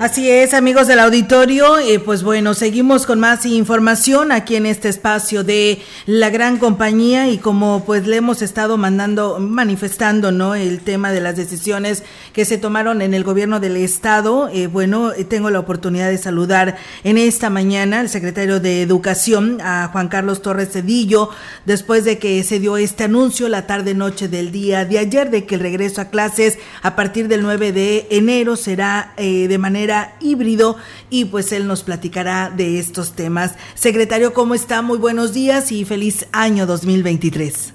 Así es, amigos del auditorio, eh, pues bueno, seguimos con más información aquí en este espacio de la gran compañía y como pues le hemos estado mandando, manifestando, ¿no? El tema de las decisiones que se tomaron en el gobierno del estado. Eh, bueno, eh, tengo la oportunidad de saludar en esta mañana al secretario de Educación, a Juan Carlos Torres Cedillo, después de que se dio este anuncio la tarde noche del día de ayer de que el regreso a clases a partir del 9 de enero será de manera híbrido y pues él nos platicará de estos temas. Secretario, ¿cómo está? Muy buenos días y feliz año 2023.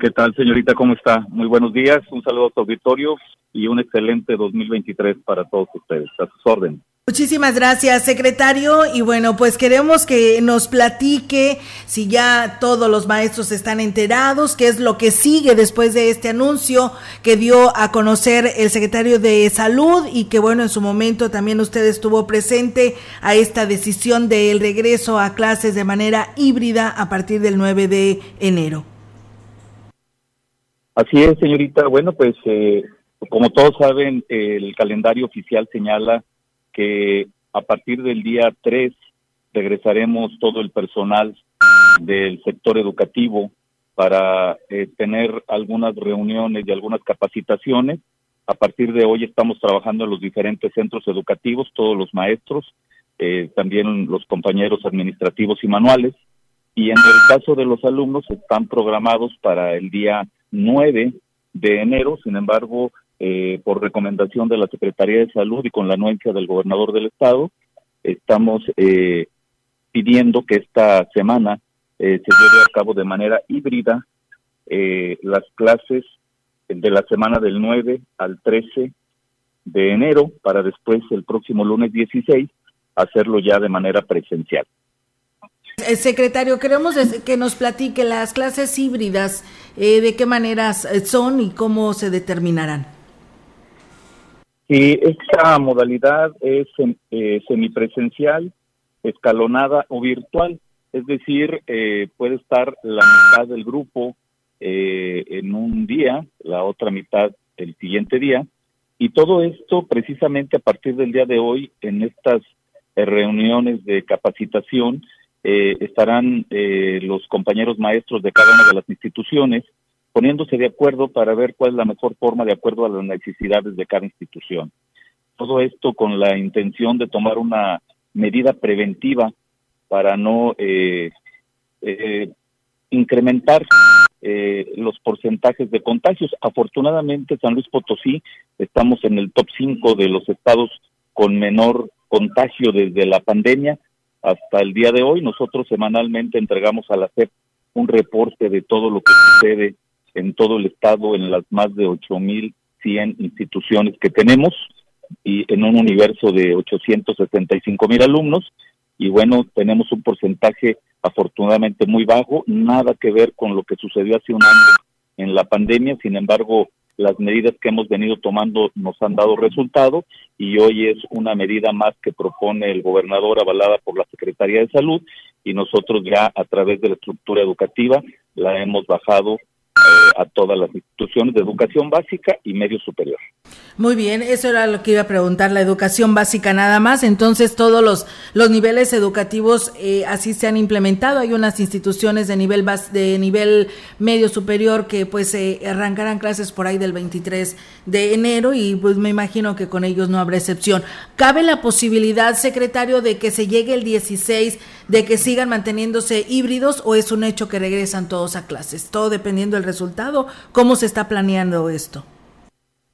¿Qué tal, señorita? ¿Cómo está? Muy buenos días, un saludo a su auditorio y un excelente 2023 para todos ustedes. A sus órdenes. Muchísimas gracias, secretario. Y bueno, pues queremos que nos platique si ya todos los maestros están enterados, qué es lo que sigue después de este anuncio que dio a conocer el secretario de Salud y que bueno, en su momento también usted estuvo presente a esta decisión del regreso a clases de manera híbrida a partir del 9 de enero. Así es, señorita. Bueno, pues eh, como todos saben, el calendario oficial señala que a partir del día 3 regresaremos todo el personal del sector educativo para eh, tener algunas reuniones y algunas capacitaciones. A partir de hoy estamos trabajando en los diferentes centros educativos, todos los maestros, eh, también los compañeros administrativos y manuales. Y en el caso de los alumnos están programados para el día 9 de enero, sin embargo, eh, por recomendación de la Secretaría de Salud y con la anuencia del gobernador del estado, estamos eh, pidiendo que esta semana eh, se lleve a cabo de manera híbrida las clases de la semana del 9 al 13 de enero para después el próximo lunes 16 hacerlo ya de manera presencial. Secretario, queremos que nos platique las clases híbridas, de qué maneras son y cómo se determinarán. Sí, esta modalidad es eh, semipresencial, escalonada o virtual, es decir, eh, puede estar la mitad del grupo eh, en un día, la otra mitad el siguiente día, y todo esto precisamente a partir del día de hoy en estas reuniones de capacitación estarán los compañeros maestros de cada una de las instituciones poniéndose de acuerdo para ver cuál es la mejor forma de acuerdo a las necesidades de cada institución. Todo esto con la intención de tomar una medida preventiva para no eh, eh, incrementar eh, los porcentajes de contagios. Afortunadamente, San Luis Potosí estamos en el top 5 de los estados con menor contagio desde la pandemia hasta el día de hoy. Nosotros semanalmente entregamos a la CEP un reporte de todo lo que sucede en todo el estado, en las más de 8.100 instituciones que tenemos y en un universo de 875 mil alumnos. Y bueno, tenemos un porcentaje afortunadamente muy bajo, nada que ver con lo que sucedió hace un año en la pandemia, sin embargo, las medidas que hemos venido tomando nos han dado resultado y hoy es una medida más que propone el gobernador avalada por la Secretaría de Salud y nosotros ya a través de la estructura educativa la hemos bajado a todas las instituciones de educación básica y medio superior. Muy bien, eso era lo que iba a preguntar, la educación básica nada más. Entonces, todos los, los niveles educativos eh, así se han implementado. Hay unas instituciones de nivel de nivel medio superior que pues eh, arrancarán clases por ahí del 23 de enero y pues me imagino que con ellos no habrá excepción. ¿Cabe la posibilidad, secretario, de que se llegue el 16, de que sigan manteniéndose híbridos o es un hecho que regresan todos a clases? Todo dependiendo del resultado. ¿Cómo se está planeando esto?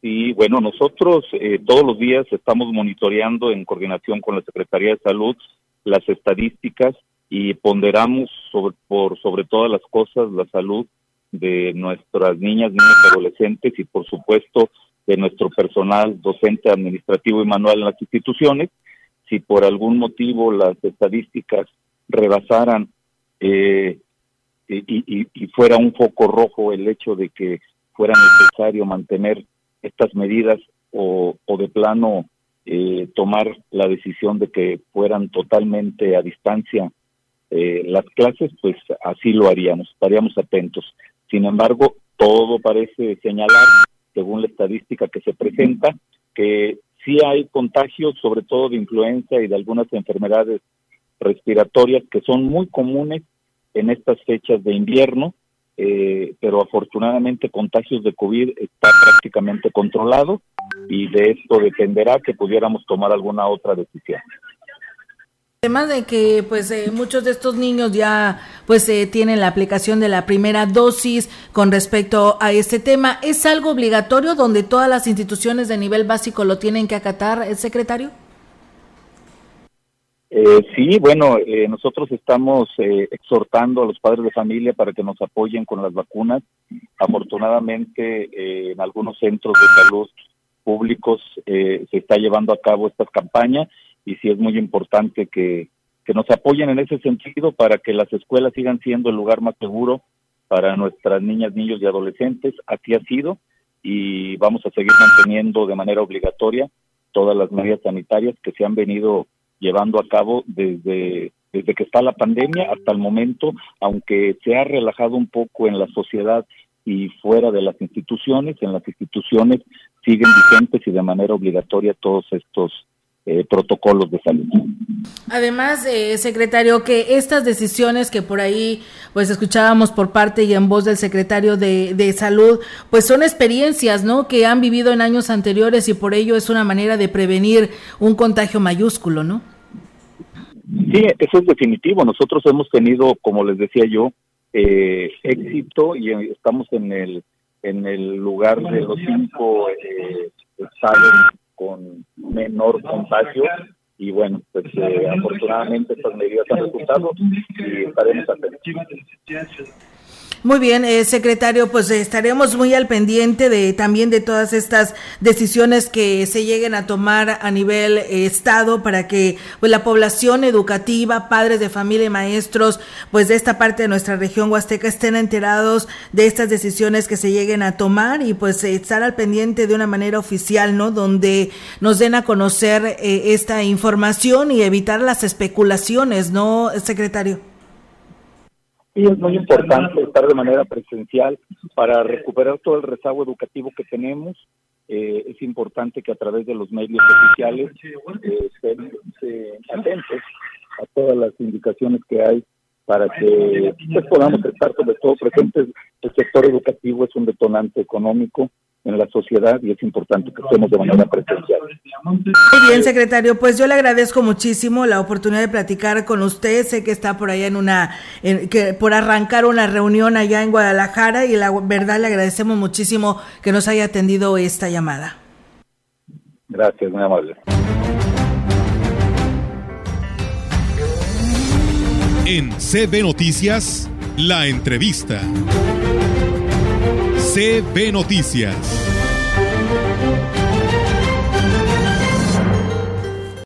Y bueno, nosotros eh, todos los días estamos monitoreando en coordinación con la Secretaría de Salud las estadísticas y ponderamos sobre, por sobre todas las cosas la salud de nuestras niñas, niños y adolescentes y por supuesto de nuestro personal docente, administrativo y manual en las instituciones. Si por algún motivo las estadísticas rebasaran eh, y, fuera un foco rojo el hecho de que fuera necesario mantener estas medidas o, o de plano eh, tomar la decisión de que fueran totalmente a distancia eh, las clases, pues así lo haríamos, estaríamos atentos. Sin embargo, todo parece señalar, según la estadística que se presenta, que sí hay contagios, sobre todo de influenza y de algunas enfermedades respiratorias que son muy comunes en estas fechas de invierno, eh, pero afortunadamente contagios de COVID está prácticamente controlado y de esto dependerá que pudiéramos tomar alguna otra decisión. Además de que pues eh, muchos de estos niños ya pues eh, tienen la aplicación de la primera dosis con respecto a este tema, ¿es algo obligatorio donde todas las instituciones de nivel básico lo tienen que acatar, el secretario? Eh, sí, bueno, eh, nosotros estamos exhortando a los padres de familia para que nos apoyen con las vacunas. Afortunadamente, en algunos centros de salud públicos se está llevando a cabo estas campañas y sí es muy importante que, nos apoyen en ese sentido para que las escuelas sigan siendo el lugar más seguro para nuestras niñas, niños y adolescentes. Así ha sido y vamos a seguir manteniendo de manera obligatoria todas las medidas sanitarias que se han venido llevando a cabo desde, desde que está la pandemia hasta el momento, aunque se ha relajado un poco en la sociedad y fuera de las instituciones, en las instituciones siguen vigentes y de manera obligatoria todos estos eh, protocolos de salud. Además, eh, secretario, que estas decisiones que por ahí pues escuchábamos por parte y en voz del secretario de, de, salud, pues son experiencias, ¿no? Que han vivido en años anteriores y por ello es una manera de prevenir un contagio mayúsculo, ¿no? Sí, eso es definitivo. Nosotros hemos tenido, como les decía yo, eh, éxito y estamos en el en el lugar de los cinco eh, estados con menor contagio y bueno, pues eh, afortunadamente estas medidas han resultado y estaremos atentos. Muy bien, eh, secretario, pues estaremos muy al pendiente de también de todas estas decisiones que se lleguen a tomar a nivel eh, estado para que pues la población educativa, padres de familia y maestros, pues de esta parte de nuestra región huasteca estén enterados de estas decisiones que se lleguen a tomar y pues estar al pendiente de una manera oficial, ¿no? Donde nos den a conocer eh, esta información y evitar las especulaciones, ¿no, secretario? Sí, es muy importante estar de manera presencial para recuperar todo el rezago educativo que tenemos. Eh, es importante que a través de los medios oficiales eh, estén atentos a todas las indicaciones que hay para que pues, podamos estar sobre todo presentes. El sector educativo es un detonante económico en la sociedad y es importante que estemos de manera presencial. Muy bien, secretario, pues yo le agradezco muchísimo la oportunidad de platicar con usted. Sé que está por allá en una, que por arrancar una reunión allá en Guadalajara y la verdad le agradecemos muchísimo que nos haya atendido esta llamada. Gracias, muy amable. En CB Noticias, la entrevista. CB Noticias.